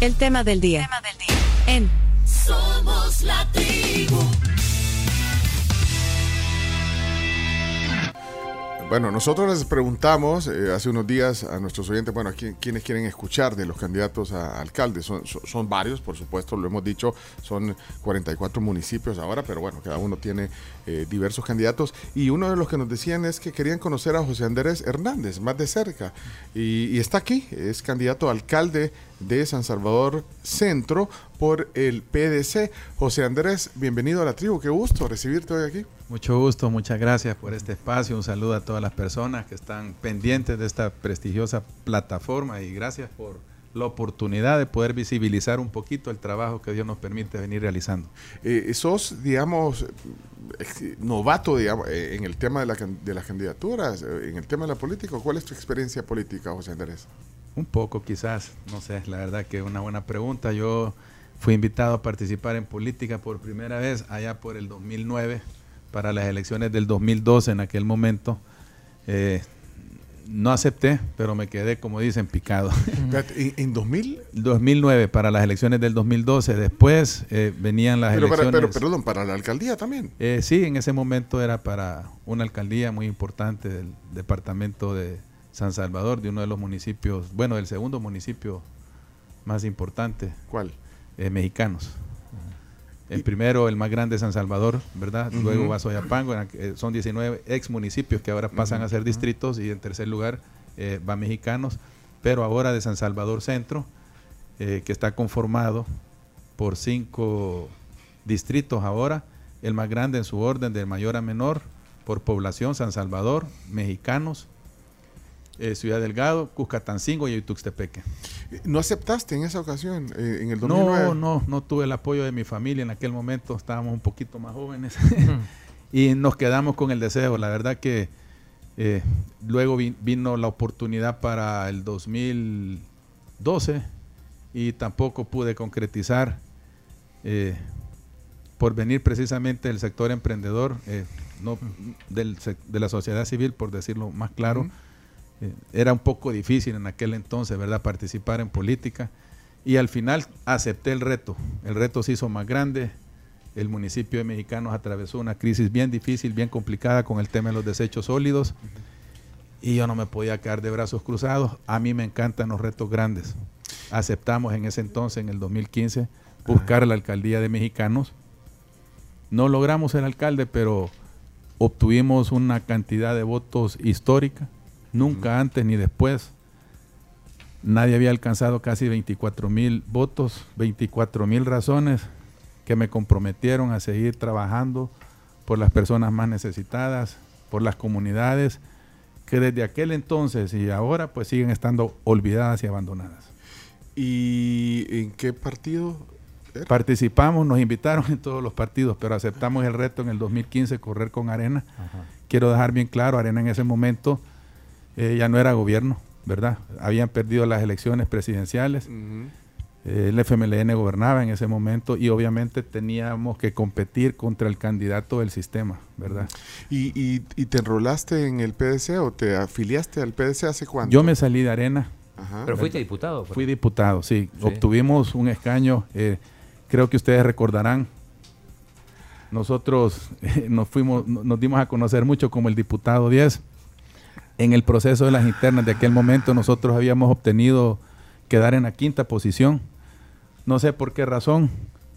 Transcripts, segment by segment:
El tema del día. En Somos la tribu. Bueno, nosotros les preguntamos eh, hace unos días a nuestros oyentes, bueno, ¿quién, quiénes quieren escuchar de los candidatos a alcaldes. Son, son, varios, por supuesto, lo hemos dicho, son 44 municipios ahora, pero bueno, cada uno tiene eh, diversos candidatos. Y uno de los que nos decían es que querían conocer a José Andrés Hernández más de cerca. Y, y está aquí, es candidato a alcalde de San Salvador Centro por el PDC. José Andrés, bienvenido a la tribu, qué gusto recibirte hoy aquí. Mucho gusto, muchas gracias por este espacio, un saludo a todas las personas que están pendientes de esta prestigiosa plataforma y gracias por la oportunidad de poder visibilizar un poquito el trabajo que Dios nos permite venir realizando. Eh, sos, digamos, novato digamos, eh, en el tema de, la, de las candidaturas, eh, en el tema de la política. ¿Cuál es tu experiencia política, José Andrés? Un poco quizás, no sé, la verdad que es una buena pregunta. Yo fui invitado a participar en política por primera vez allá por el 2009 para las elecciones del 2012 en aquel momento. Eh, no acepté, pero me quedé, como dicen, picado. ¿En, 2000? 2009, para las elecciones del 2012. Después eh, venían las elecciones... pero, perdón, ¿para la alcaldía también? Eh, sí, en ese momento era para una alcaldía muy importante del departamento de San Salvador, de uno de los municipios, bueno, del segundo municipio más importante. ¿Cuál? mexicanos. El primero, el más grande, San Salvador, ¿verdad? Luego va Soyapango, eh, son 19 ex municipios que ahora pasan a ser distritos y en tercer lugar eh, va Mexicanos, pero ahora de San Salvador Centro, eh, que está conformado por cinco distritos ahora, el más grande en su orden de mayor a menor, por población, San Salvador, Mexicanos, eh, Ciudad Delgado, Cuscatancingo y Tuxtepeque. ¿No aceptaste en esa ocasión, eh, en el 2009? No, no, no tuve el apoyo de mi familia. En aquel momento estábamos un poquito más jóvenes y nos quedamos con el deseo. La verdad que eh, luego vino la oportunidad para el 2012 y tampoco pude concretizar por venir precisamente del sector emprendedor, no, del, de la sociedad civil, por decirlo más claro. Era un poco difícil en aquel entonces, ¿verdad?, participar en política. Y al final acepté el reto. El reto se hizo más grande. El municipio de Mexicanos atravesó una crisis bien difícil, bien complicada con el tema de los desechos sólidos. Y yo no me podía quedar de brazos cruzados. A mí me encantan los retos grandes. Aceptamos en ese entonces, en el 2015, buscar la alcaldía de Mexicanos. No logramos el alcalde, pero obtuvimos una cantidad de votos histórica Nunca antes ni después. Nadie había alcanzado casi 24 mil votos, 24 mil razones que me comprometieron a seguir trabajando por las personas más necesitadas, por las comunidades que desde aquel entonces y ahora pues siguen estando olvidadas y abandonadas. ¿Y en qué partido? Participamos, nos invitaron en todos los partidos, pero aceptamos el reto en el 2015 correr con Arena. Quiero dejar bien claro, Arena en ese momento eh, ya no era gobierno, ¿verdad? Habían perdido las elecciones presidenciales. Eh, el FMLN gobernaba en ese momento y obviamente teníamos que competir contra el candidato del sistema, ¿verdad? ¿Y, te enrolaste en el PDC o te afiliaste al PDC hace cuánto? Yo me salí de Arena. Pero fuiste diputado. Fui diputado, sí. Obtuvimos un escaño, eh, creo que ustedes recordarán, nosotros nos fuimos, nos dimos a conocer mucho como el diputado 10 en el proceso de las internas de aquel momento nosotros habíamos obtenido quedar en la quinta posición. No sé por qué razón,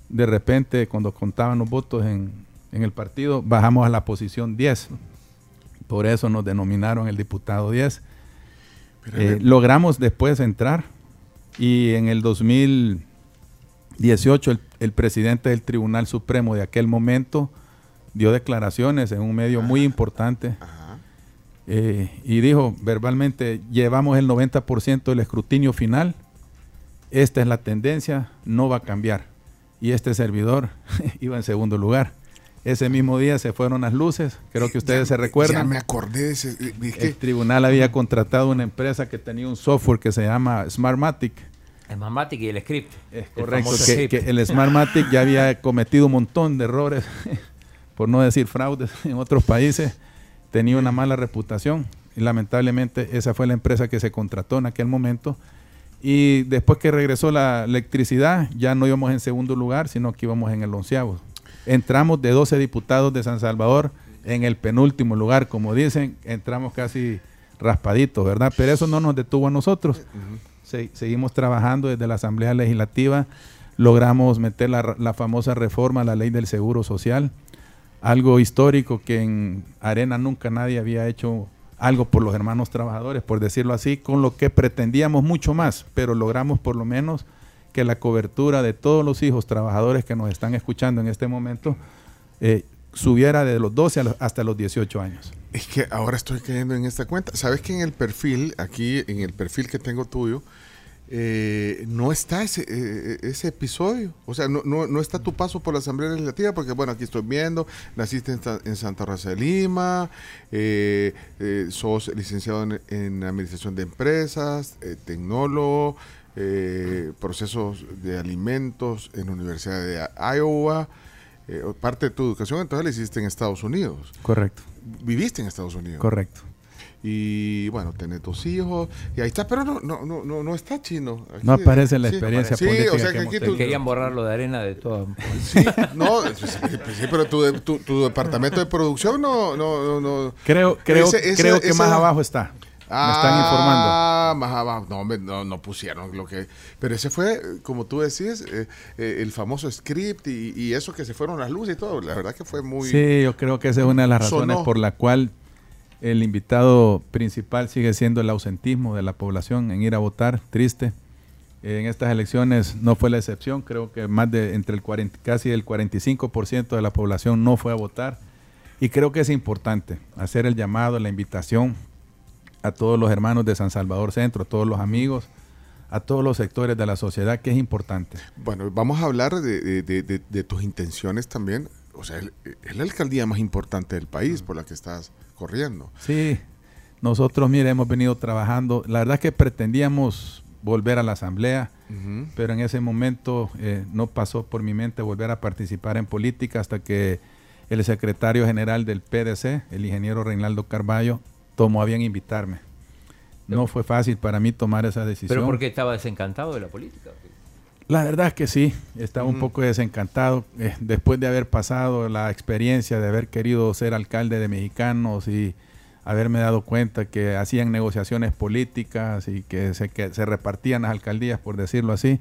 de repente cuando contaban los votos en, el partido, bajamos a la posición 10. Por eso nos denominaron el diputado 10. Eh, logramos después entrar y en el 2018 el, el, presidente del Tribunal Supremo de aquel momento dio declaraciones en un medio muy importante. Eh, y dijo verbalmente, llevamos el 90% del escrutinio final, esta es la tendencia, no va a cambiar. Y este servidor iba en segundo lugar. Ese mismo día se fueron las luces, creo que ustedes se recuerdan. Ya me acordé de ese. El tribunal había contratado una empresa que tenía un software que se llama Smartmatic. Smartmatic y el script. Es correcto, que, que, el Smartmatic ya había cometido un montón de errores, por no decir fraudes, en otros países tenía una mala reputación y lamentablemente esa fue la empresa que se contrató en aquel momento Y después que regresó la electricidad, ya no íbamos en segundo lugar, sino que íbamos en el onceavo. Entramos de 12 diputados de San Salvador en el penúltimo lugar, como dicen, entramos casi raspaditos, ¿verdad? Pero eso no nos detuvo a nosotros. seguimos trabajando desde la Asamblea Legislativa, logramos meter la, la famosa reforma a la ley del Seguro Social, algo histórico que en Arena nunca nadie había hecho algo por los hermanos trabajadores, por decirlo así, con lo que pretendíamos mucho más, pero logramos por lo menos que la cobertura de todos los hijos trabajadores que nos están escuchando en este momento eh, subiera de los 12 hasta los 18 años. Es que ahora estoy cayendo en esta cuenta. Sabes que en el perfil, aquí en el perfil que tengo tuyo, eh, no está ese, eh, ese episodio. O sea, no, no, está tu paso por la Asamblea Legislativa, porque bueno, aquí estoy viendo, naciste en, Santa Rosa de Lima, eh, sos licenciado en, Administración de Empresas, tecnólogo, procesos de alimentos en la Universidad de Iowa. parte de tu educación entonces la hiciste en Estados Unidos. Correcto. Viviste en Estados Unidos. Correcto y bueno, tenés tus hijos y ahí está, pero no no no no, no está chino. no aparece la experiencia política. o sea que, aquí querían borrarlo de arena de todo. Sí, no, sí, pero tu, tu, tu, departamento de producción no no no. Creo creo creo que más abajo está. Me están informando. Ah, más abajo. No, no, no, pusieron lo que. Pero ese fue, como tú decías, eh, eh, el famoso script y, y, eso que se fueron las luces y todo. La verdad que fue muy. Sí, yo creo que esa es una de las razones por la cual el invitado principal sigue siendo el ausentismo de la población en ir a votar, triste. En estas elecciones no fue la excepción, creo que más de entre el 40, casi el 45% de la población no fue a votar y creo que es importante hacer el llamado, la invitación a todos los hermanos de San Salvador Centro, a todos los amigos, a todos los sectores de la sociedad, que es importante. Bueno, vamos a hablar de, tus intenciones también. O sea, es la alcaldía más importante del país por la que estás corriendo. Sí, nosotros, mire, hemos venido trabajando. La verdad es que pretendíamos volver a la asamblea, pero en ese momento eh, no pasó por mi mente volver a participar en política hasta que el secretario general del PDC, el ingeniero Reinaldo Carballo, tomó a bien invitarme. No fue fácil para mí tomar esa decisión. ¿Pero porque estaba desencantado de la política? La verdad es que sí, estaba un poco desencantado eh, después de haber pasado la experiencia de haber querido ser alcalde de mexicanos y haberme dado cuenta que hacían negociaciones políticas y que se, que se repartían las alcaldías, por decirlo así.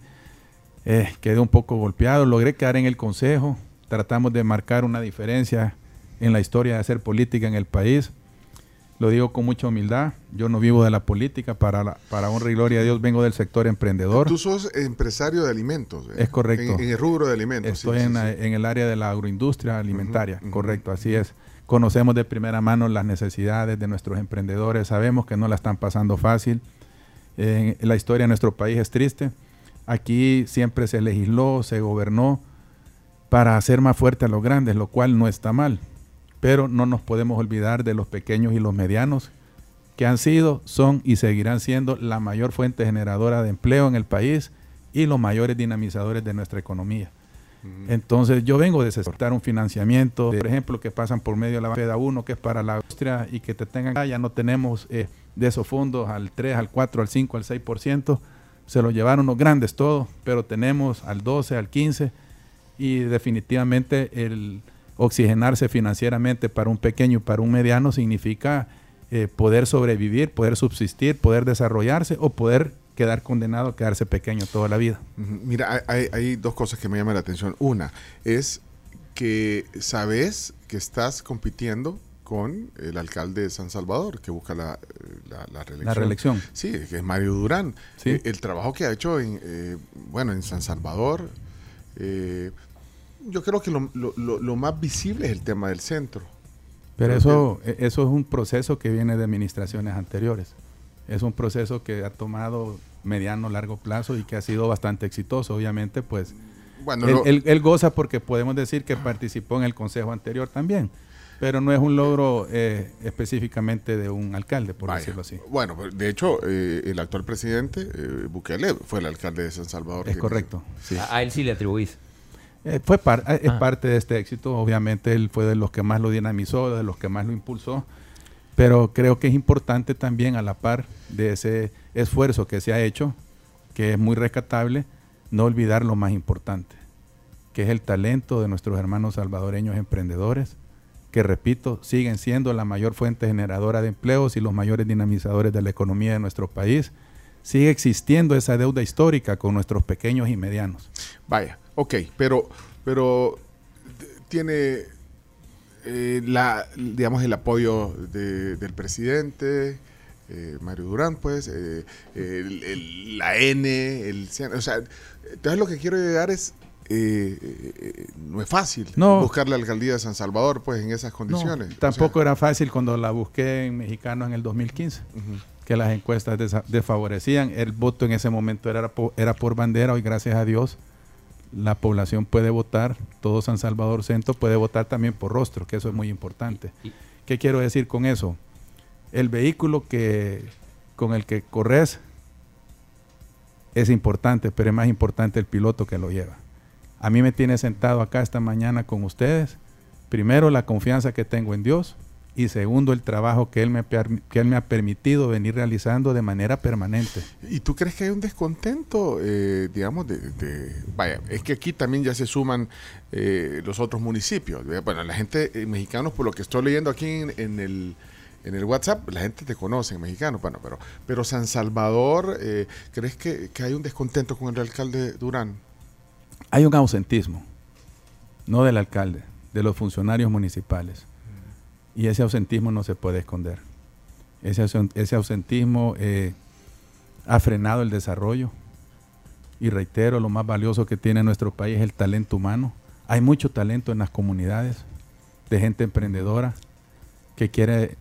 Eh, quedé un poco golpeado, logré quedar en el consejo, tratamos de marcar una diferencia en la historia de hacer política en el país lo digo con mucha humildad. Yo no vivo de la política, para, para honra y gloria a Dios vengo del sector emprendedor. Tú sos empresario de alimentos. ¿eh? Es correcto. En, el rubro de alimentos. Estoy en, el área de la agroindustria alimentaria, correcto, así es. Conocemos de primera mano las necesidades de nuestros emprendedores, sabemos que no la están pasando fácil. la historia de nuestro país es triste. Aquí siempre se legisló, se gobernó para hacer más fuerte a los grandes, lo cual no está mal pero no nos podemos olvidar de los pequeños y los medianos, que han sido, son y seguirán siendo la mayor fuente generadora de empleo en el país y los mayores dinamizadores de nuestra economía. Entonces yo vengo de soportar un financiamiento, por ejemplo, que pasan por medio de la FEDA 1, que es para la industria y que te tengan, ya no tenemos eh, de esos fondos al 3, al 4, al 5, al 6%, se lo llevaron los grandes todos, pero tenemos al 12, al 15 y definitivamente el, oxigenarse financieramente para un pequeño y para un mediano significa eh, poder sobrevivir, poder subsistir, poder desarrollarse o poder quedar condenado a quedarse pequeño toda la vida. Mira, hay, dos cosas que me llaman la atención. Una es que sabes que estás compitiendo con el alcalde de San Salvador, que busca la, reelección. La reelección. Sí, que es Mario Durán. Eh, el trabajo que ha hecho en, eh, bueno, en San Salvador, yo creo que lo, más visible es el tema del centro. Pero eso, e, eso es un proceso que viene de administraciones anteriores. Es un proceso que ha tomado mediano, largo plazo y que ha sido bastante exitoso. Obviamente, pues, bueno, él, goza porque podemos decir que participó en el consejo anterior también. Pero no es un logro eh, específicamente de un alcalde, por decirlo así. Bueno, pues, de hecho, eh, el actual presidente, eh, Bukele, fue el alcalde de San Salvador. Es correcto. A, a, él sí le atribuís. Eh, fue eh, es ah. parte de este éxito. Obviamente él fue de los que más lo dinamizó, de los que más lo impulsó. Pero creo que es importante también a la par de ese esfuerzo que se ha hecho, que es muy rescatable, no olvidar lo más importante, que es el talento de nuestros hermanos salvadoreños emprendedores, que repito, siguen siendo la mayor fuente generadora de empleos y los mayores dinamizadores de la economía de nuestro país. Sigue existiendo esa deuda histórica con nuestros pequeños y medianos. Vaya, ok, pero, pero tiene eh, la, digamos, el apoyo del presidente, eh, Mario Durán, pues, eh, la N, el, o sea, entonces lo que quiero llegar es, no es fácil buscar la alcaldía de San Salvador, pues, en esas condiciones. tampoco era fácil cuando la busqué en Mexicano en el 2015. que las encuestas desfavorecían, el voto en ese momento era era por bandera, hoy gracias a Dios la población puede votar, todo San Salvador Centro puede votar también por rostro, que eso es muy importante. ¿Qué quiero decir con eso? El vehículo que con el que corres es importante, pero es más importante el piloto que lo lleva. A mí me tiene sentado acá esta mañana con ustedes. Primero, la confianza que tengo en Dios y segundo, el trabajo que él, me, que él me ha permitido venir realizando de manera permanente. ¿Y tú crees que hay un descontento, eh, digamos, de, Vaya, es que aquí también ya se suman eh, los otros municipios. Bueno, la gente, eh, mexicanos, por lo que estoy leyendo aquí en, el en el WhatsApp la gente te conoce, mexicano, bueno, pero, pero San Salvador, ¿crees que, que, hay un descontento con el alcalde Durán? Hay un ausentismo, no del alcalde, de los funcionarios municipales. Y ese ausentismo no se puede esconder. Ese, ese ausentismo eh, ha frenado el desarrollo. Y reitero, lo más valioso que tiene nuestro país es el talento humano. Hay mucho talento en las comunidades de gente emprendedora que quiere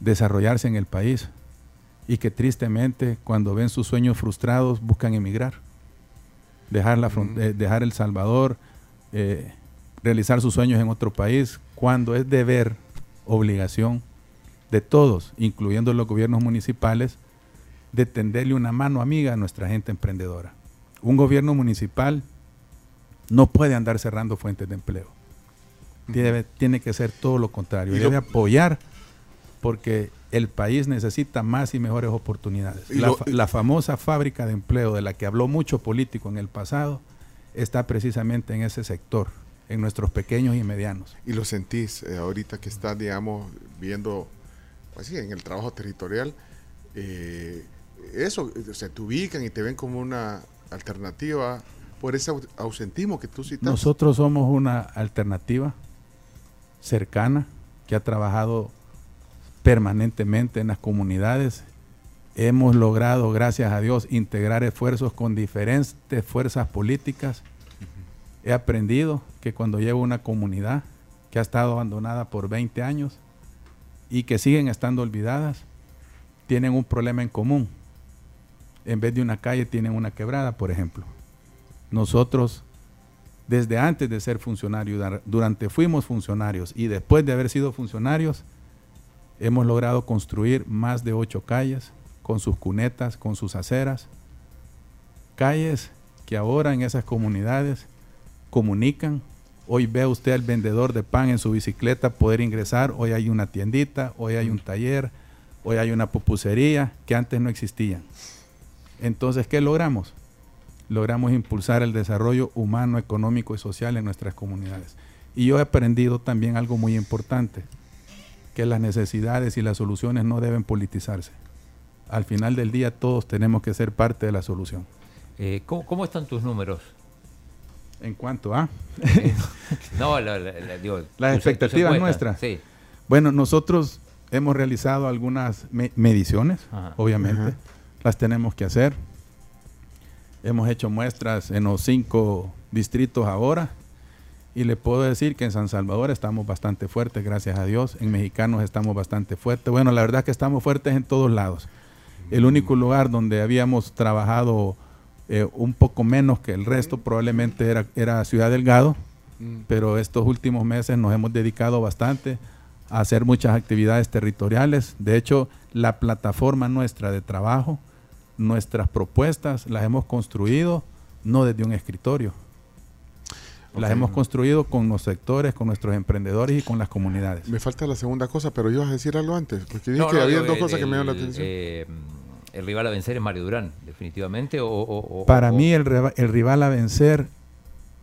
desarrollarse en el país y que tristemente cuando ven sus sueños frustrados buscan emigrar, dejar, la eh, dejar El Salvador, eh, realizar sus sueños en otro país, cuando es deber obligación de todos, incluyendo los gobiernos municipales, de tenderle una mano amiga a nuestra gente emprendedora. Un gobierno municipal no puede andar cerrando fuentes de empleo. tiene que ser todo lo contrario. Debe apoyar porque el país necesita más y mejores oportunidades. La, la, famosa fábrica de empleo de la que habló mucho político en el pasado está precisamente en ese sector en nuestros pequeños y medianos. ¿Y lo sentís eh, ahorita que estás, digamos, viendo, pues sí, en el trabajo territorial? Eh, eso, se te ubican y te ven como una alternativa por ese ausentismo que tú citas. Nosotros somos una alternativa cercana que ha trabajado permanentemente en las comunidades. Hemos logrado, gracias a Dios, integrar esfuerzos con diferentes fuerzas políticas He aprendido que cuando llevo una comunidad que ha estado abandonada por 20 años y que siguen estando olvidadas, tienen un problema en común. En vez de una calle tienen una quebrada, por ejemplo. Nosotros, desde antes de ser funcionarios, durante fuimos funcionarios y después de haber sido funcionarios, hemos logrado construir más de ocho calles con sus cunetas, con sus aceras. Calles que ahora en esas comunidades comunican. Hoy ve usted al vendedor de pan en su bicicleta poder ingresar. Hoy hay una tiendita, hoy hay un taller, hoy hay una pupusería que antes no existían. Entonces, ¿qué logramos? Logramos impulsar el desarrollo humano, económico y social en nuestras comunidades. Y yo he aprendido también algo muy importante, que las necesidades y las soluciones no deben politizarse. Al final del día todos tenemos que ser parte de la solución. Eh, ¿cómo, están tus números? En cuanto a... no, las expectativas nuestras. Sí. Bueno, nosotros hemos realizado algunas mediciones, obviamente. Las tenemos que hacer. Hemos hecho muestras en los cinco distritos ahora. Y le puedo decir que en San Salvador estamos bastante fuertes, gracias a Dios. En Mexicanos estamos bastante fuertes. Bueno, la verdad que estamos fuertes en todos lados. El único lugar donde habíamos trabajado eh, un poco menos que el resto, probablemente era, era Ciudad Delgado, mm. pero estos últimos meses nos hemos dedicado bastante a hacer muchas actividades territoriales. De hecho, la plataforma nuestra de trabajo, nuestras propuestas, las hemos construido no desde un escritorio. Las hemos construido con los sectores, con nuestros emprendedores y con las comunidades. Me falta la segunda cosa, pero ibas a decir algo antes, porque dije que había dos cosas que me llaman la atención. Eh, el rival a vencer es Mario Durán, definitivamente. O, Para mí el, el rival a vencer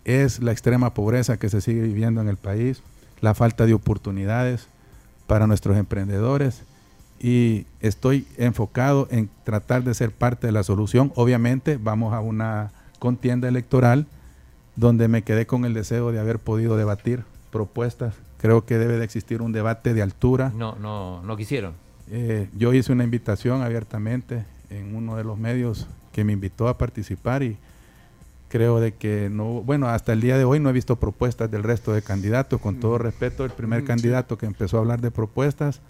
es la extrema pobreza que se sigue viviendo en el país, la falta de oportunidades para nuestros emprendedores y estoy enfocado en tratar de ser parte de la solución. Obviamente vamos a una contienda electoral donde me quedé con el deseo de haber podido debatir propuestas. Creo que debe de existir un debate de altura. No, no, no quisieron. Eh, yo hice una invitación abiertamente en uno de los medios que me invitó a participar y creo de que no, bueno, hasta el día de hoy no he visto propuestas del resto de candidatos. Con todo respeto, el primer mm, candidato que empezó a hablar de propuestas,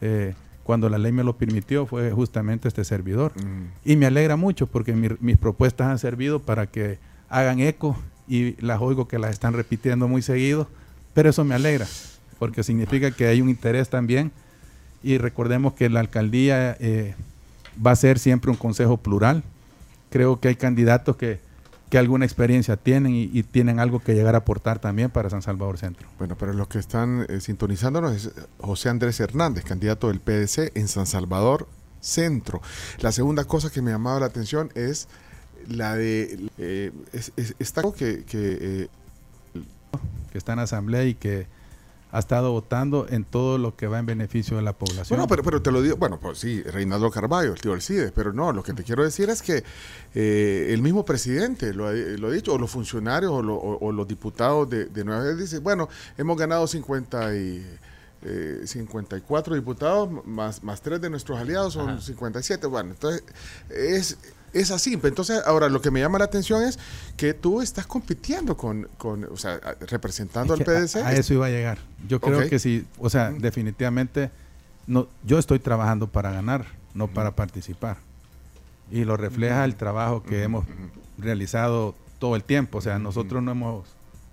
eh, cuando la ley me lo permitió, fue justamente este servidor. Mm. Y me alegra mucho porque mis propuestas han servido para que hagan eco y las oigo que las están repitiendo muy seguido, pero eso me alegra porque significa que hay un interés también y recordemos que la alcaldía eh, va a ser siempre un consejo plural. Creo que hay candidatos que, que alguna experiencia tienen y, tienen algo que llegar a aportar también para San Salvador Centro. Bueno, pero los que están eh, sintonizándonos es José Andrés Hernández, candidato del PDC en San Salvador Centro. La segunda cosa que me llamaba la atención es la de eh, esta que, que, eh, que está en asamblea y que ha estado votando en todo lo que va en beneficio de la población. Bueno, pero, pero te lo digo, bueno, pues sí, Reinaldo Carballo, el tío Alcides, pero no, lo que te quiero decir es que eh, el mismo presidente lo ha, dicho, o los funcionarios o, los diputados de, de Nueva York dicen, bueno, hemos ganado 50 y... 54 diputados más, más 3 de nuestros aliados son 57. Bueno, entonces es, es así. Entonces, ahora lo que me llama la atención es que tú estás compitiendo con, con o sea, representando al PDC. A, eso iba a llegar. Yo creo que sí, o sea, definitivamente, no, yo estoy trabajando para ganar, no para participar. Y lo refleja el trabajo que hemos realizado todo el tiempo. O sea, nosotros no hemos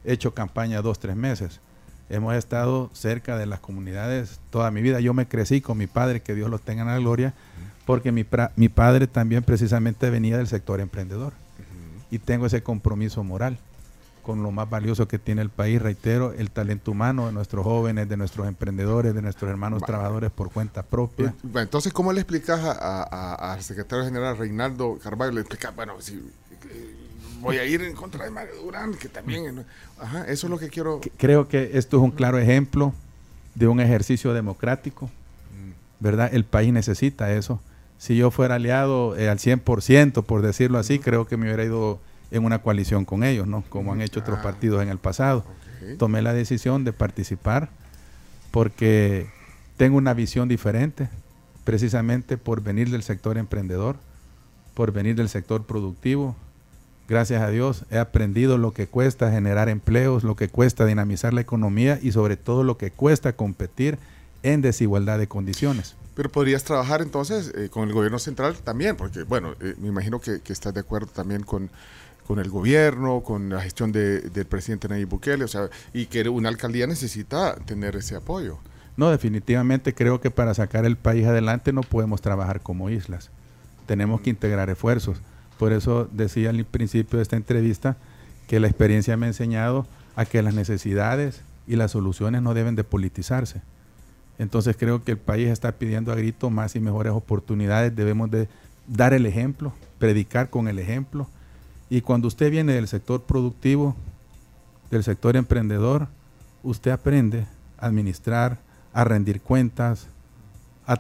hecho campaña dos, tres meses. Hemos estado cerca de las comunidades toda mi vida. Yo me crecí con mi padre, que Dios lo tenga en la gloria porque mi, mi padre también precisamente venía del sector emprendedor y tengo ese compromiso moral con lo más valioso que tiene el país, reitero, el talento humano de nuestros jóvenes, de nuestros emprendedores, de nuestros hermanos trabajadores por cuenta propia. Pues, entonces, ¿cómo le explicas al secretario general Reinaldo Carvalho? Le explicas, bueno, si eh, voy a ir en contra de Mario Durán, que también... Ajá, eso es lo que quiero... Creo que esto es un claro ejemplo de un ejercicio democrático, mm. ¿verdad? El país necesita eso si yo fuera aliado eh, al 100%, por decirlo así, creo que me hubiera ido en una coalición con ellos, ¿no? Como han hecho otros ah. partidos en el pasado. Tomé la decisión de participar porque tengo una visión diferente, precisamente por venir del sector emprendedor, por venir del sector productivo. Gracias a Dios he aprendido lo que cuesta generar empleos, lo que cuesta dinamizar la economía y sobre todo lo que cuesta competir en desigualdad de condiciones. Pero podrías trabajar entonces eh, con el gobierno central también, porque bueno, eh, me imagino que, estás de acuerdo también con, con el gobierno, con la gestión del presidente Nayib Bukele, o sea, y que una alcaldía necesita tener ese apoyo. No, definitivamente creo que para sacar el país adelante no podemos trabajar como islas. Tenemos que integrar esfuerzos. Por eso decía al principio de esta entrevista que la experiencia me ha enseñado a que las necesidades y las soluciones no deben de politizarse. Entonces creo que el país está pidiendo a grito más y mejores oportunidades. Debemos de dar el ejemplo, predicar con el ejemplo. Y cuando usted viene del sector productivo, del sector emprendedor, usted aprende a administrar, a rendir cuentas, a,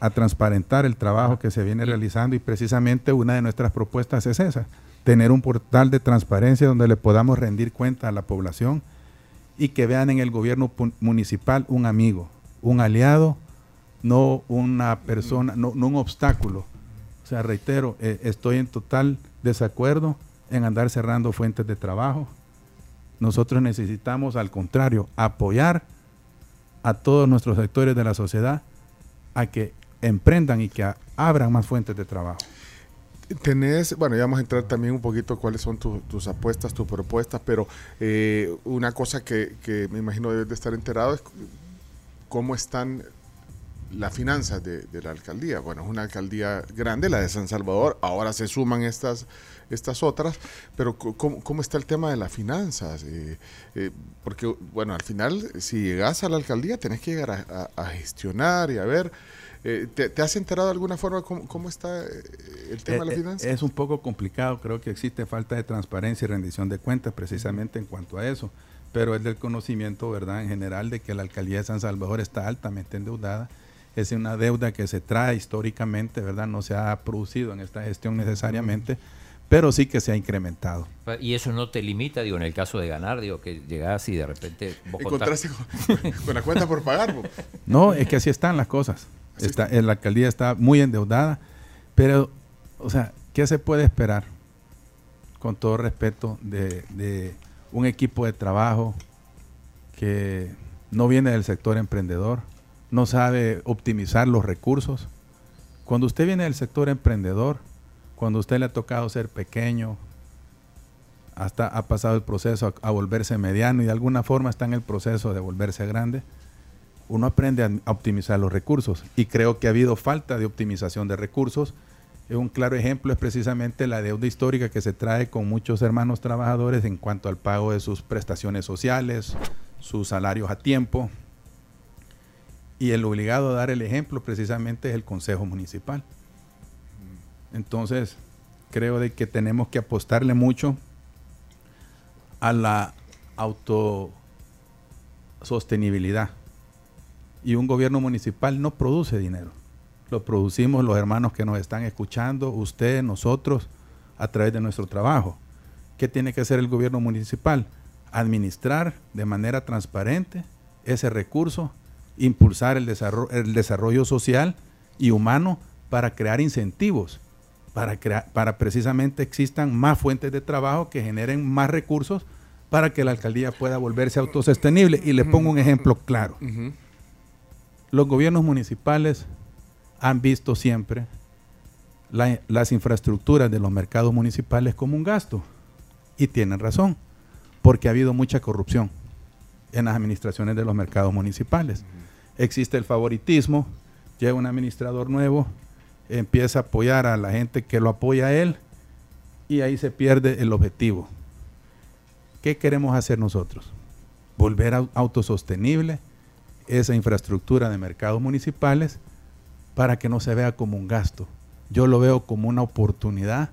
a, transparentar el trabajo que se viene realizando y precisamente una de nuestras propuestas es esa, tener un portal de transparencia donde le podamos rendir cuenta a la población y que vean en el gobierno municipal un amigo, un aliado, no una persona, no, un obstáculo. O sea, reitero, eh, estoy en total desacuerdo en andar cerrando fuentes de trabajo. Nosotros necesitamos, al contrario, apoyar a todos nuestros sectores de la sociedad a que emprendan y que abran más fuentes de trabajo. Tenés, bueno, ya vamos a entrar también un poquito cuáles son tus apuestas, tus propuestas, pero eh, una cosa que, que, me imagino debes de estar enterado es cómo están las finanzas de, la alcaldía. Bueno, es una alcaldía grande, la de San Salvador, ahora se suman estas, estas otras, pero ¿cómo, está el tema de las finanzas? Eh, eh, porque, bueno, al final, si llegas a la alcaldía, tenés que llegar a, gestionar y a ver. Eh, ¿te, has enterado de alguna forma cómo, está eh, el tema de la finanza? Es un poco complicado, creo que existe falta de transparencia y rendición de cuentas precisamente en cuanto a eso, pero es del conocimiento, ¿verdad?, en general de que la alcaldía de San Salvador está altamente endeudada. Es una deuda que se trae históricamente, ¿verdad? No se ha producido en esta gestión necesariamente pero sí que se ha incrementado. Y eso no te limita, digo, en el caso de ganar, digo, que llegas y de repente... Encontraste con, la cuenta por pagar. no, es que así están las cosas. Está, la alcaldía está muy endeudada, pero, o sea, ¿qué se puede esperar? Con todo respeto, de, de un equipo de trabajo que no viene del sector emprendedor, no sabe optimizar los recursos. Cuando usted viene del sector emprendedor, cuando usted le ha tocado ser pequeño, hasta ha pasado el proceso a, volverse mediano y de alguna forma está en el proceso de volverse grande, uno aprende a, optimizar los recursos. Y creo que ha habido falta de optimización de recursos. Un claro ejemplo es precisamente la deuda histórica que se trae con muchos hermanos trabajadores en cuanto al pago de sus prestaciones sociales, sus salarios a tiempo. Y el obligado a dar el ejemplo precisamente es el Consejo Municipal. Entonces, creo de que tenemos que apostarle mucho a la autosostenibilidad. Y un gobierno municipal no produce dinero. Lo producimos los hermanos que nos están escuchando, usted, nosotros, a través de nuestro trabajo. ¿Qué tiene que hacer el gobierno municipal? Administrar de manera transparente ese recurso, impulsar el desarrollo, el desarrollo social y humano para crear incentivos para, crear, para precisamente existan más fuentes de trabajo que generen más recursos para que la alcaldía pueda volverse autosostenible. Y les pongo un ejemplo claro. Los gobiernos municipales han visto siempre las infraestructuras de los mercados municipales como un gasto. Y tienen razón, porque ha habido mucha corrupción en las administraciones de los mercados municipales. Existe el favoritismo, llega un administrador nuevo empieza a apoyar a la gente que lo apoya a él y ahí se pierde el objetivo. ¿Qué queremos hacer nosotros? Volver a autosostenible esa infraestructura de mercados municipales para que no se vea como un gasto. Yo lo veo como una oportunidad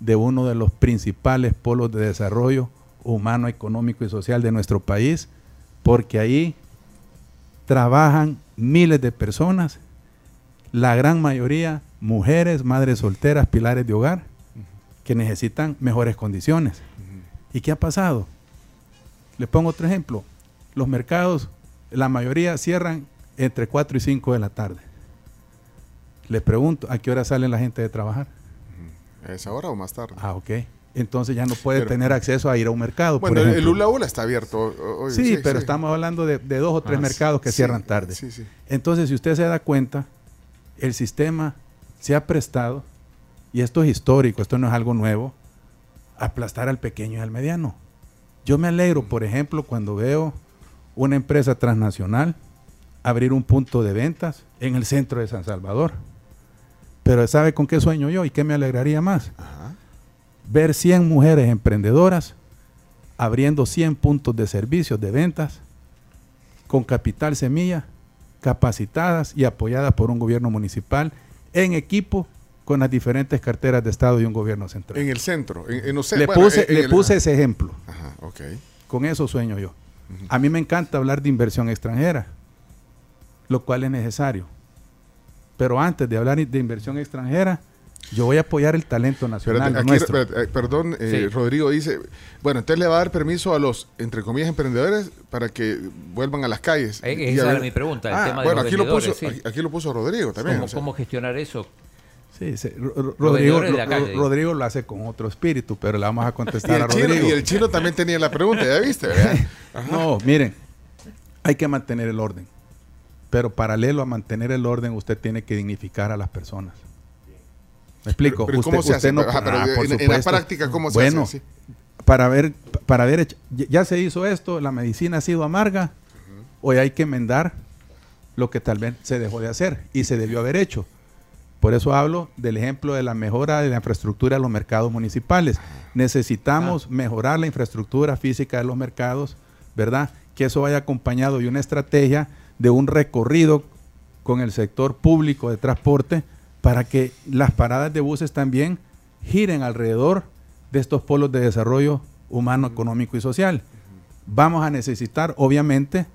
de uno de los principales polos de desarrollo humano, económico y social de nuestro país, porque ahí trabajan miles de personas la gran mayoría mujeres, madres solteras, pilares de hogar, que necesitan mejores condiciones. ¿Y qué ha pasado? Les pongo otro ejemplo. Los mercados, la mayoría cierran entre 4 y 5 de la tarde. Les pregunto, ¿a qué hora sale la gente de trabajar? ¿A esa hora o más tarde? Ah, ok. Entonces ya no puede tener acceso a ir a un mercado. Bueno, el Ula Ula está abierto hoy. Sí, pero estamos hablando de, dos o tres ah, mercados que cierran tarde. Entonces, si usted se da cuenta, el sistema se ha prestado, y esto es histórico, esto no es algo nuevo, aplastar al pequeño y al mediano. Yo me alegro, por ejemplo, cuando veo una empresa transnacional abrir un punto de ventas en el centro de San Salvador. Pero ¿sabe con qué sueño yo y qué me alegraría más? Ver 100 mujeres emprendedoras abriendo 100 puntos de servicios de ventas con capital semilla capacitadas y apoyadas por un gobierno municipal en equipo con las diferentes carteras de Estado y un gobierno central. En el centro, en, le puse, le puse ese ejemplo. Con eso sueño yo. A mí me encanta hablar de inversión extranjera, lo cual es necesario. Pero antes de hablar de inversión extranjera, yo voy a apoyar el talento nacional. Eh, perdón, eh, Rodrigo dice, bueno, entonces le va a dar permiso a los, entre comillas, emprendedores para que vuelvan a las calles. Eh, esa era mi pregunta, el ah, tema bueno, aquí, lo puso, aquí, lo puso Rodrigo también. ¿Cómo, gestionar eso? Sí, Rodrigo, Rodrigo, lo hace con otro espíritu, pero le vamos a contestar a Rodrigo. y el chino también tenía la pregunta, ¿ya viste? no, miren, hay que mantener el orden. Pero paralelo a mantener el orden, usted tiene que dignificar a las personas. Me explico. ¿Cómo se hace? en, la práctica, ¿cómo se hace? Para ver, para ver, ya se hizo esto, la medicina ha sido amarga, hoy hay que enmendar lo que tal vez se dejó de hacer y se debió haber hecho. Por eso hablo del ejemplo de la mejora de la infraestructura de los mercados municipales. Necesitamos ah. mejorar la infraestructura física de los mercados, ¿verdad? Que eso vaya acompañado de una estrategia, de un recorrido con el sector público de transporte para que las paradas de buses también giren alrededor de estos polos de desarrollo humano, económico y social. Vamos a necesitar, obviamente,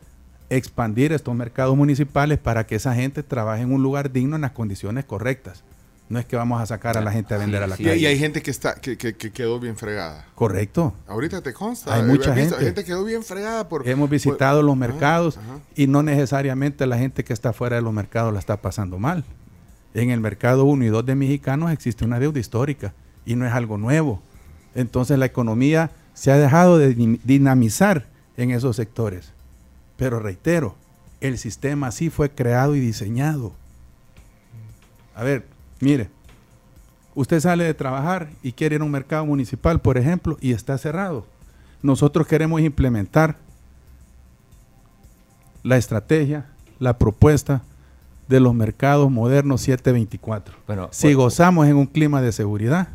expandir estos mercados municipales para que esa gente trabaje en un lugar digno en las condiciones correctas. No es que vamos a sacar a la gente a vender a la calle. Y hay gente que está que, que, quedó bien fregada. Correcto. Ahorita te consta. Hay mucha gente. gente quedó bien fregada. Por, Hemos visitado los mercados y no necesariamente la gente que está fuera de los mercados la está pasando mal. En el mercado 1 y 2 de mexicanos existe una deuda histórica y no es algo nuevo. Entonces la economía se ha dejado de dinamizar en esos sectores. Pero reitero, el sistema así fue creado y diseñado. A ver, mire, usted sale de trabajar y quiere ir a un mercado municipal, por ejemplo, y está cerrado. Nosotros queremos implementar la estrategia, la propuesta de los mercados modernos 724. Bueno, si gozamos en un clima de seguridad,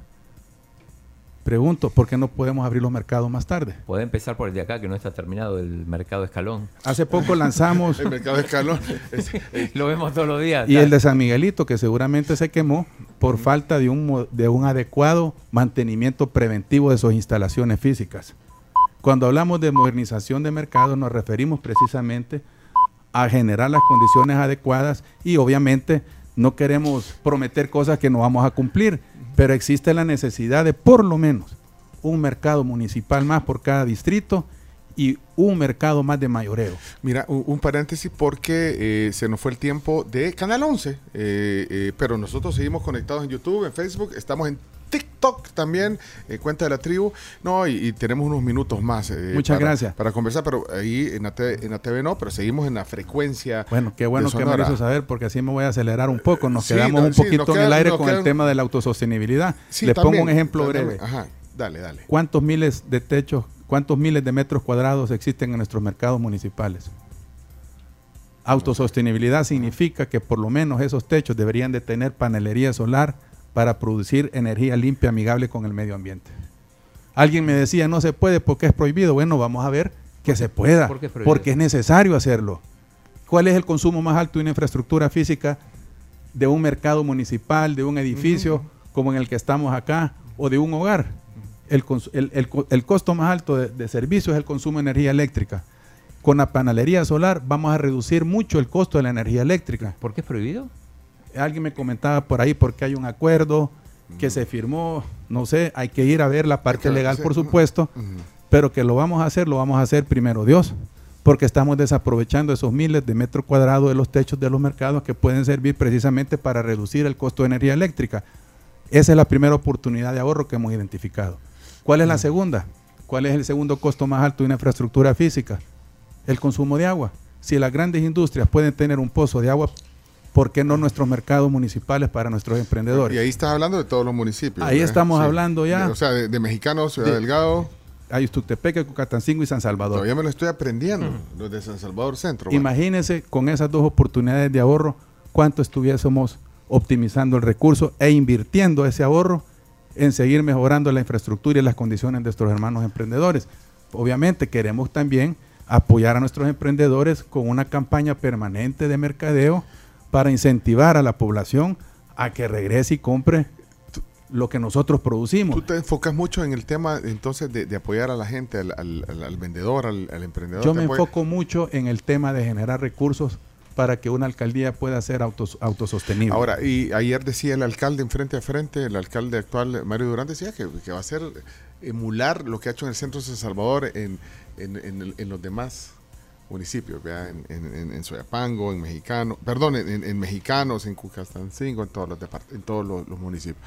Pregunto, ¿por qué no podemos abrir los mercados más tarde? Puede empezar por el de acá, que no está terminado, el mercado escalón. Hace poco lanzamos... el mercado escalón. Lo vemos todos los días. Y el de San Miguelito, que seguramente se quemó por falta de un, de un adecuado mantenimiento preventivo de sus instalaciones físicas. Cuando hablamos de modernización de mercados, nos referimos precisamente a generar las condiciones adecuadas y obviamente no queremos prometer cosas que no vamos a cumplir pero existe la necesidad de por lo menos un mercado municipal más por cada distrito y un mercado más de mayoreo. Mira, un, paréntesis porque eh, se nos fue el tiempo de Canal 11, eh, eh, pero nosotros seguimos conectados en YouTube, en Facebook, estamos en TikTok también, eh, cuenta de la tribu. No, y, tenemos unos minutos más. Eh, Muchas gracias. Para conversar, pero ahí en la, TV, en la TV no, pero seguimos en la frecuencia. Bueno, qué bueno que me hizo saber, porque así me voy a acelerar un poco. Nos quedamos un poquito en el aire con el tema de la autosostenibilidad. Le pongo un ejemplo breve. Ajá, dale, dale. ¿Cuántos miles de techos, cuántos miles de metros cuadrados existen en nuestros mercados municipales? Autosostenibilidad significa que por lo menos esos techos deberían de tener panelería solar, para producir energía limpia, amigable con el medio ambiente. Alguien me decía, no se puede porque es prohibido. Bueno, vamos a ver que se pueda, porque es necesario hacerlo. ¿Cuál es el consumo más alto de una infraestructura física de un mercado municipal, de un edificio como en el que estamos acá, o de un hogar? El, costo más alto de, de servicio es el consumo de energía eléctrica. Con la panelería solar vamos a reducir mucho el costo de la energía eléctrica. ¿Por qué es prohibido? Alguien me comentaba por ahí porque hay un acuerdo que se firmó, no sé, hay que ir a ver la parte legal, por supuesto, pero que lo vamos a hacer, lo vamos a hacer primero Dios, porque estamos desaprovechando esos miles de metros cuadrados de los techos de los mercados que pueden servir precisamente para reducir el costo de energía eléctrica. Esa es la primera oportunidad de ahorro que hemos identificado. ¿Cuál es la segunda? ¿Cuál es el segundo costo más alto de una infraestructura física? El consumo de agua. Si las grandes industrias pueden tener un pozo de agua ¿por qué no nuestros mercados municipales para nuestros emprendedores? Y ahí estás hablando de todos los municipios. Ahí estamos hablando ya. o sea, de, Mexicanos, Ciudad Delgado. Hay Tuxtepec, Cucatancingo y San Salvador. Todavía me lo estoy aprendiendo, los de San Salvador Centro. Imagínense con esas dos oportunidades de ahorro, cuánto estuviésemos optimizando el recurso e invirtiendo ese ahorro en seguir mejorando la infraestructura y las condiciones de nuestros hermanos emprendedores. Obviamente queremos también apoyar a nuestros emprendedores con una campaña permanente de mercadeo para incentivar a la población a que regrese y compre lo que nosotros producimos. Tú te enfocas mucho en el tema entonces de, apoyar a la gente, al, vendedor, al, emprendedor. Yo me enfoco mucho en el tema de generar recursos para que una alcaldía pueda ser autos, autosostenible. Ahora, y ayer decía el alcalde en frente a frente, el alcalde actual, Mario Durán, decía que, va a ser emular lo que ha hecho en el centro de San Salvador en, en los demás municipios, En, en, en, Soyapango, en Mexicano, perdón, en, Mexicanos, en Cucastancingo, en todos los, en todos los, municipios.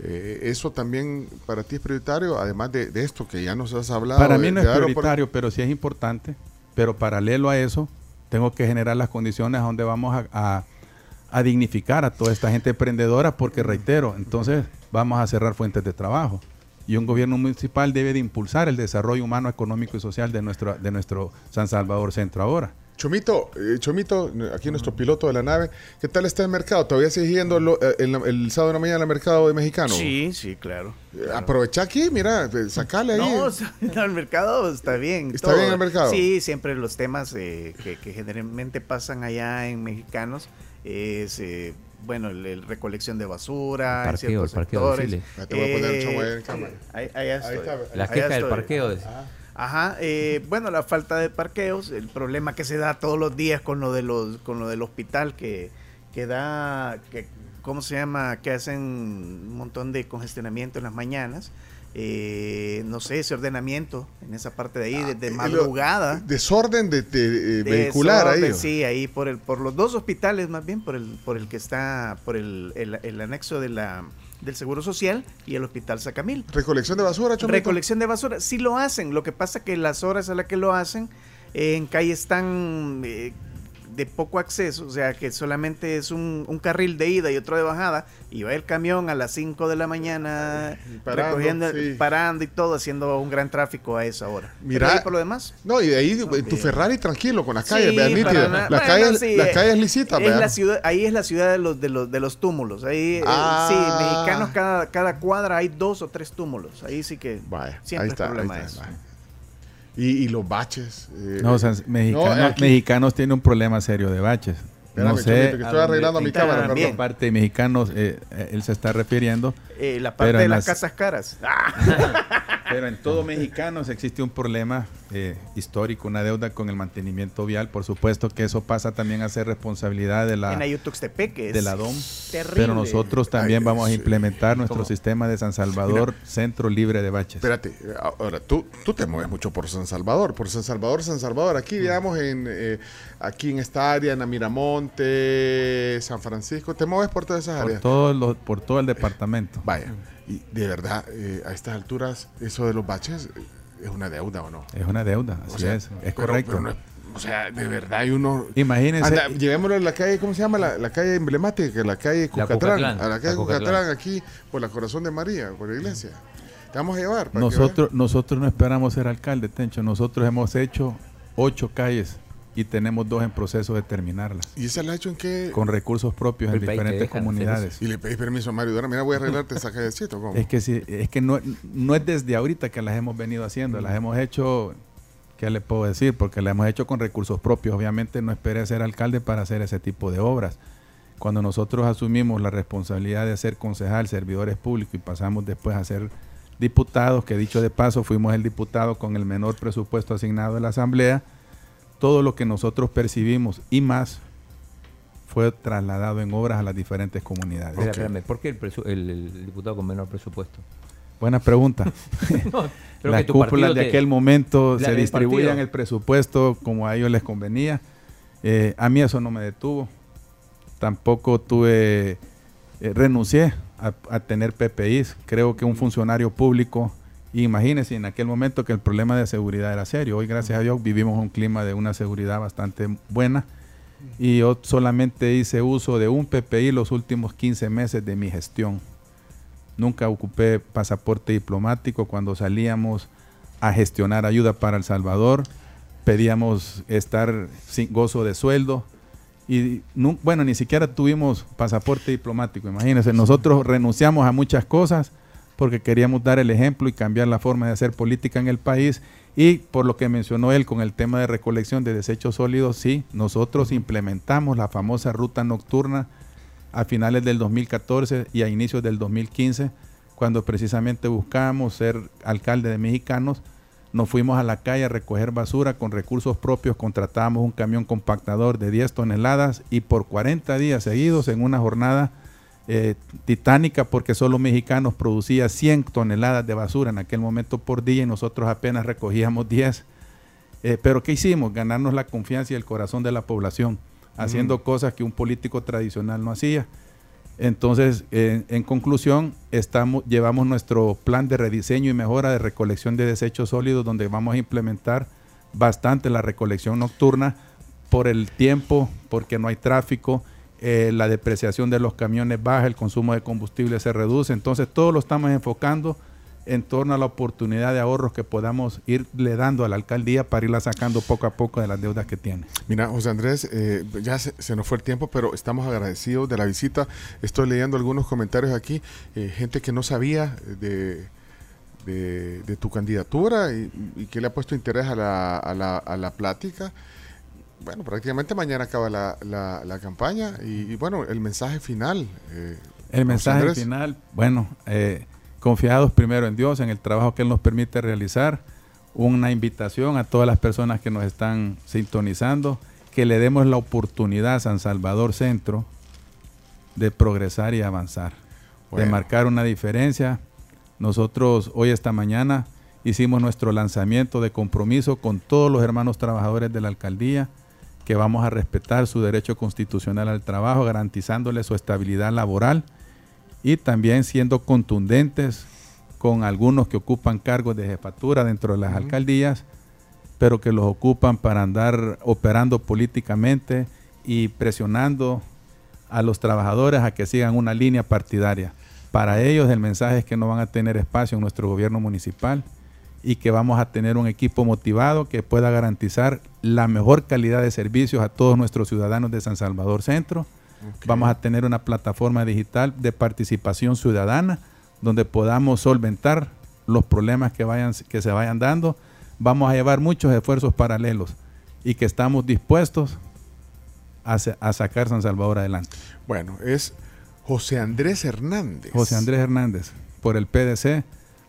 Eh, eso también para ti es prioritario, además de, esto que ya nos has hablado. Para mí no es prioritario, pero sí es importante. Pero paralelo a eso, tengo que generar las condiciones donde vamos a, a dignificar a toda esta gente emprendedora, porque reitero, entonces vamos a cerrar fuentes de trabajo y un gobierno municipal debe de impulsar el desarrollo humano, económico y social de nuestro, de nuestro San Salvador Centro ahora. Chomito, eh, Chomito, aquí nuestro piloto de la nave, ¿qué tal está el mercado? ¿Todavía sigues yendo eh, el, sábado de la mañana al mercado de mexicano? Sí, sí, claro. Eh, aprovecha aquí, mira, sacale ahí. No, el mercado está bien. ¿Está bien el mercado? Sí, siempre los temas que, que generalmente pasan allá en mexicanos es, eh, bueno, el, el recolección de basura, El parqueo, ciertos el parqueo, sectores. decile. Ya te voy a poner el Eh, chavo ahí en cámara. ahí- ahí Ahí estoy. está. La Ahí queja del parqueo. dice. Ajá, eh, bueno, la falta de parqueos, el problema que se da todos los días con lo de los, con lo del hospital que, que da, que, ¿cómo se llama? Que hacen un montón de congestionamiento en las mañanas. Eh, no sé, ese ordenamiento en esa parte de ahí, desde Eh, lo- madrugada. Desorden de, de- eh, de vehicular ahí. Sí, ahí por el, por los dos hospitales más bien, por el, por el que está, por el, el, el anexo de la, del Seguro Social y el Hospital Sacamil. Recolección de basura, Chomito. Recolección de basura, sí lo hacen. Lo que pasa que las horas a las que lo hacen eh, en calles tan eh, de poco acceso, o sea que solamente es un, un carril de ida y otro de bajada, y va el camión a las 5 de la mañana Parando, recogiendo, sí. parando y todo, haciendo un gran tráfico a esa hora. Mira- por lo demás. No, y de ahí en tu. Ferrari tranquilo, con las calles, Sí, vean nítidas. Las Bueno, calles, sí, las eh, calles licitas, es vean. la ciudad, ahí es la ciudad de los de los de los túmulos. Ahí eh, Ah. sí, mexicanos cada, cada cuadra hay dos o tres túmulos. Ahí sí que Vaya, siempre ahí está, es problema ahí eso. vaya. Y, y los baches. eh, No, o sea, mexicanos, no, aquí- mexicanos tienen un problema serio de baches. Espérame, no sé que estoy arreglando mi cámara, También. perdón. parte de mexicanos eh, eh, él se está refiriendo, Eh, la parte de las- casas caras. Ah, pero en todo mexicanos existe un problema eh, histórico, una deuda con el mantenimiento vial. Por supuesto que eso pasa también a ser responsabilidad de la, en Ayutuxtepeque. de la DOM. terrible. Pero nosotros también Ay, vamos a implementar nuestro ¿Cómo? sistema de San Salvador, centro libre de baches. Espérate, ahora tú, tú te mueves mucho por San Salvador, por San Salvador, San Salvador, aquí digamos en eh, aquí en esta área, en Miramonte, San Francisco, te mueves por todas esas por, áreas. todo lo- por todo el departamento. Vaya, y de verdad, eh, a estas alturas, eso de los baches eh, es una deuda o no. Es una deuda, O así sea, es, es pero- correcto. pero no es- o sea, de verdad hay uno... Imagínense, Anda, llevémoslo a la calle, ¿cómo se llama? La, la calle emblemática, la calle La Cucatlán. Cucatlán, a la calle la Cucatlán. Cucatlán, aquí, por la Corazón de María, por la iglesia. Te vamos a llevar. para que nosotros, nosotros no esperamos ser alcalde, Tencho. Nosotros hemos hecho ocho calles y tenemos dos en proceso de terminarlas. ¿Y esa la ha hecho en qué? con recursos propios en El diferentes comunidades. Y le pedís permiso a Mario Dora, mira, voy a arreglarte esa callecita. ¿cómo? Es que sí, es que no, no es desde ahorita que las hemos venido haciendo, las hemos hecho, ¿qué le puedo decir? Porque las hemos hecho con recursos propios. Obviamente no esperé ser alcalde para hacer ese tipo de obras. Cuando nosotros asumimos la responsabilidad de ser concejal, servidores públicos y pasamos después a ser diputados, que dicho de paso fuimos el diputado con el menor presupuesto asignado de la Asamblea, todo lo que nosotros percibimos y más fue trasladado en obras a las diferentes comunidades. Espera, Ok. espérame, ¿Por qué el, el- el diputado con menor presupuesto? Buena pregunta. No, las cúpulas de te- aquel momento la se distribuían el presupuesto como a ellos les convenía. Eh, a mí eso no me detuvo. Tampoco tuve, eh, renuncié a, a tener PPIs. Creo que un funcionario público, imagínense en aquel momento que el problema de seguridad era serio. Hoy, gracias a Dios, vivimos un clima de una seguridad bastante buena. Y yo solamente hice uso de un PPI los últimos 15 meses de mi gestión. Nunca ocupé pasaporte diplomático cuando salíamos a gestionar ayuda para El Salvador. Pedíamos estar sin gozo de sueldo. Y nu- bueno, ni siquiera tuvimos pasaporte diplomático. Imagínense, nosotros renunciamos a muchas cosas porque queríamos dar el ejemplo y cambiar la forma de hacer política en el país. Y por lo que mencionó él con el tema de recolección de desechos sólidos, sí, nosotros implementamos la famosa ruta nocturna a finales del 2014 y a inicios del 2015, cuando precisamente buscábamos ser alcalde de mexicanos, nos fuimos a la calle a recoger basura con recursos propios, contratábamos un camión compactador de 10 toneladas y por 40 días seguidos en una jornada eh, titánica porque solo mexicanos producía 100 toneladas de basura en aquel momento por día y nosotros apenas recogíamos 10. Eh, pero ¿qué hicimos? Ganarnos la confianza y el corazón de la población, haciendo cosas que un político tradicional no hacía. Entonces, en, en conclusión, estamos, llevamos nuestro plan de rediseño y mejora de recolección de desechos sólidos, donde vamos a implementar bastante la recolección nocturna por el tiempo, porque no hay tráfico, eh, la depreciación de los camiones baja, el consumo de combustible se reduce. Entonces, todo lo estamos enfocando en torno a la oportunidad de ahorros que podamos irle dando a la alcaldía para irla sacando poco a poco de las deudas que tiene. Mira, José Andrés, eh, ya se, nos fue el tiempo, pero estamos agradecidos de la visita. Estoy leyendo algunos comentarios aquí, eh, gente que no sabía de, de, de tu candidatura y, y que le ha puesto interés a la, a la, a la plática. Bueno, prácticamente mañana acaba la, la, la campaña y, y, bueno, el mensaje final. Eh, el mensaje final, bueno, eh, confiados primero en Dios, en el trabajo que Él nos permite realizar, una invitación a todas las personas que nos están sintonizando, que le demos la oportunidad a San Salvador Centro de progresar y avanzar, de marcar una diferencia. Nosotros hoy esta mañana hicimos nuestro lanzamiento de compromiso con todos los hermanos trabajadores de la alcaldía, que vamos a respetar su derecho constitucional al trabajo, garantizándole su estabilidad laboral y también siendo contundentes con algunos que ocupan cargos de jefatura dentro de las alcaldías, pero que los ocupan para andar operando políticamente y presionando a los trabajadores a que sigan una línea partidaria. Para ellos el mensaje es que no van a tener espacio en nuestro gobierno municipal y que vamos a tener un equipo motivado que pueda garantizar la mejor calidad de servicios a todos nuestros ciudadanos de San Salvador Centro. Vamos a tener una plataforma digital de participación ciudadana donde podamos solventar los problemas que, vayan, que se vayan dando. Vamos a llevar muchos esfuerzos paralelos y que estamos dispuestos a, a sacar San Salvador adelante. Bueno, es José Andrés Hernández. José Andrés Hernández, por el PDC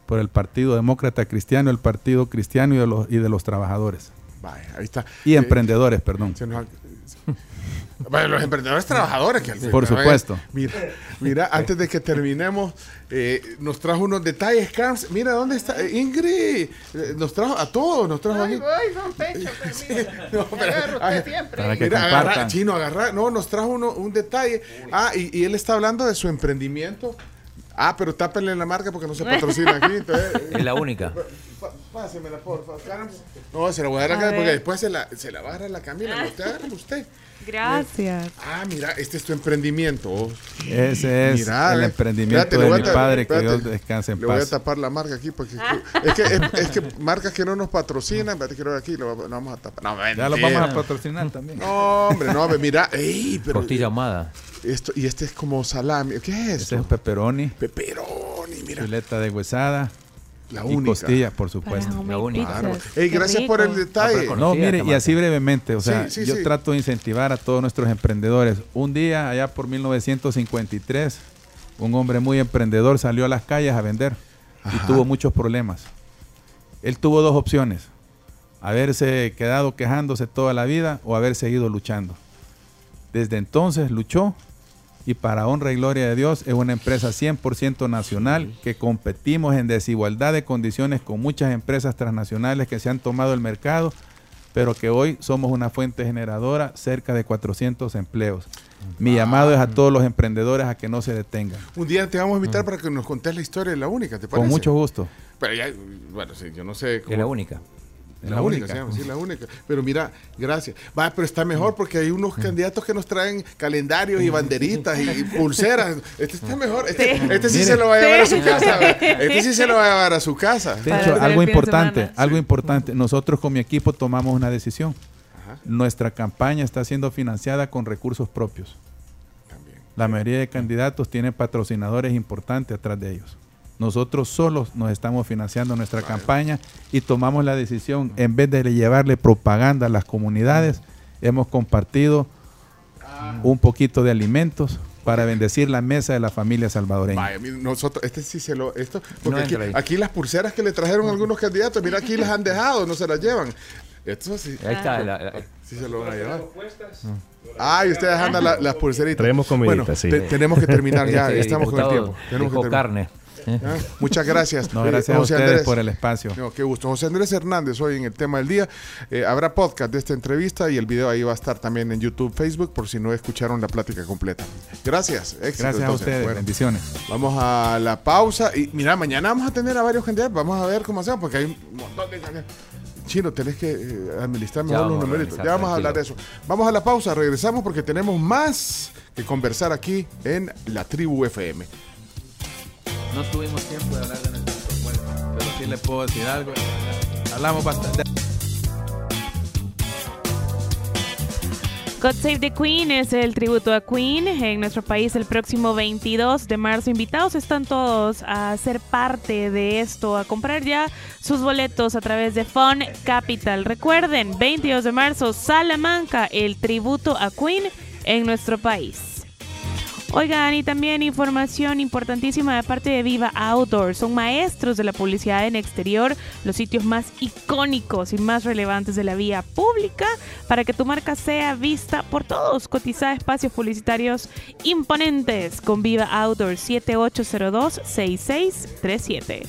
por el Partido Demócrata Cristiano, el Partido Cristiano y de los, y de los trabajadores. Vaya, ahí está. Y eh, emprendedores, perdón. Bueno, los emprendedores trabajadores. Que Por supuesto. Mira, mira, antes de que terminemos, eh, nos trajo unos detalles, Carms. Mira, ¿dónde está eh, Ingrid? nos trajo a todos, nos trajo Ay. Voy, don Pecho, no, pero, usted siempre. Para que mira, agarra, chino, agarra. No, nos trajo uno, un detalle. Ah, y, y él está hablando de su emprendimiento Ah, pero tápenle la marca porque no se patrocina aquí. es la única. Pásemela, por favor. No, se la voy a dar acá porque después se la, se la va a dar a la Camila. Usted usted. Gracias. Ah, mira, este es tu emprendimiento. Ese es el emprendimiento de mi padre, que Dios descanse en paz. Le voy a tapar la marca aquí porque es, que, es, que marcas que no nos patrocinan, pero quiero aquí lo, vamos a tapar. No, ya lo vamos a patrocinar también. No, hombre, no, mira, ey, pero Costilla ahumada. Esto, y este es como salami. ¿Qué es Este es pepperoni. Pepperoni, mira. Chuleta de huesada. La y costilla, por supuesto. La única. Claro. Gracias por el detalle. No, mire, y así brevemente, o sea, Sí, sí, yo sí. trato de incentivar a todos nuestros emprendedores. Un día, allá por 1953, un hombre muy emprendedor salió a las calles a vender y tuvo muchos problemas. Él tuvo dos opciones, haberse quedado quejándose toda la vida o haber seguido luchando. Desde entonces luchó y para honra y gloria de Dios es una empresa 100% nacional que competimos en desigualdad de condiciones con muchas empresas transnacionales que se han tomado el mercado, pero que hoy somos una fuente generadora cerca de 400 empleos. Mi llamado es a todos los emprendedores a que no se detengan. Un día te vamos a invitar para que nos contes la historia de la única, ¿te parece? Con mucho gusto. Pero ya, bueno, sí, yo no sé Es la única. La, única, se llama, sí, la única. Pero mira, gracias. Va, pero está mejor porque hay unos candidatos que nos traen calendarios y banderitas y, y pulseras. Este está mejor. Este sí, este sí Mire. se lo va a llevar a su casa. Este sí se lo va a llevar a su casa. De hecho, algo importante, semana. algo importante. Nosotros con mi equipo tomamos una decisión. Ajá. Nuestra campaña está siendo financiada con recursos propios. También. La mayoría de candidatos tienen patrocinadores importantes atrás de ellos. Nosotros solos nos estamos financiando nuestra campaña y tomamos la decisión, en vez de llevarle propaganda a las comunidades, hemos compartido un poquito de alimentos para bendecir la mesa de la familia salvadoreña. Vaya, nosotros, este sí se lo, esto, porque No aquí, las pulseras que le trajeron algunos candidatos, mira aquí las han dejado, no se las llevan. Esto sí, Ahí está. la- la- sí se lo van a llevar. Ah, y ustedes andan la- las pulseritas. Traemos comidita, bueno, sí. te- tenemos que terminar ya, estamos con el tiempo. Tenemos que carne. Ah, Muchas gracias. No, Eh, gracias a José ustedes Andrés. por el espacio. No, qué gusto. José Andrés Hernández hoy en el tema del día. Eh, habrá podcast de esta entrevista y el video ahí va a estar también en YouTube, Facebook, por si no escucharon la plática completa. Gracias. Éxito, Gracias a entonces. ustedes. Bueno, Bendiciones. vamos a la pausa y mira, mañana vamos a tener a varios candidatos. Vamos a ver cómo hacemos porque hay un montón de candidatos. Chino, tenés que eh, administrar mejor los a numeritos. Ya vamos a hablar de eso. Vamos a la pausa, regresamos porque tenemos más que conversar aquí en la Tribu FM. No tuvimos tiempo de hablar de nuestra propuesta, pero sí le puedo decir algo. Hablamos bastante. God Save the Queen es el tributo a Queen en nuestro país el próximo 22 de marzo. Invitados están todos a ser parte de esto, a comprar ya sus boletos a través de Fun Capital. Recuerden, 22 de marzo, Salamanca, el tributo a Queen en nuestro país. Oigan, y también información importantísima de parte de Viva Outdoor. Son maestros de la publicidad en exterior, los sitios más icónicos y más relevantes de la vía pública para que tu marca sea vista por todos. Cotiza espacios publicitarios imponentes con Viva Outdoor 7802 6637.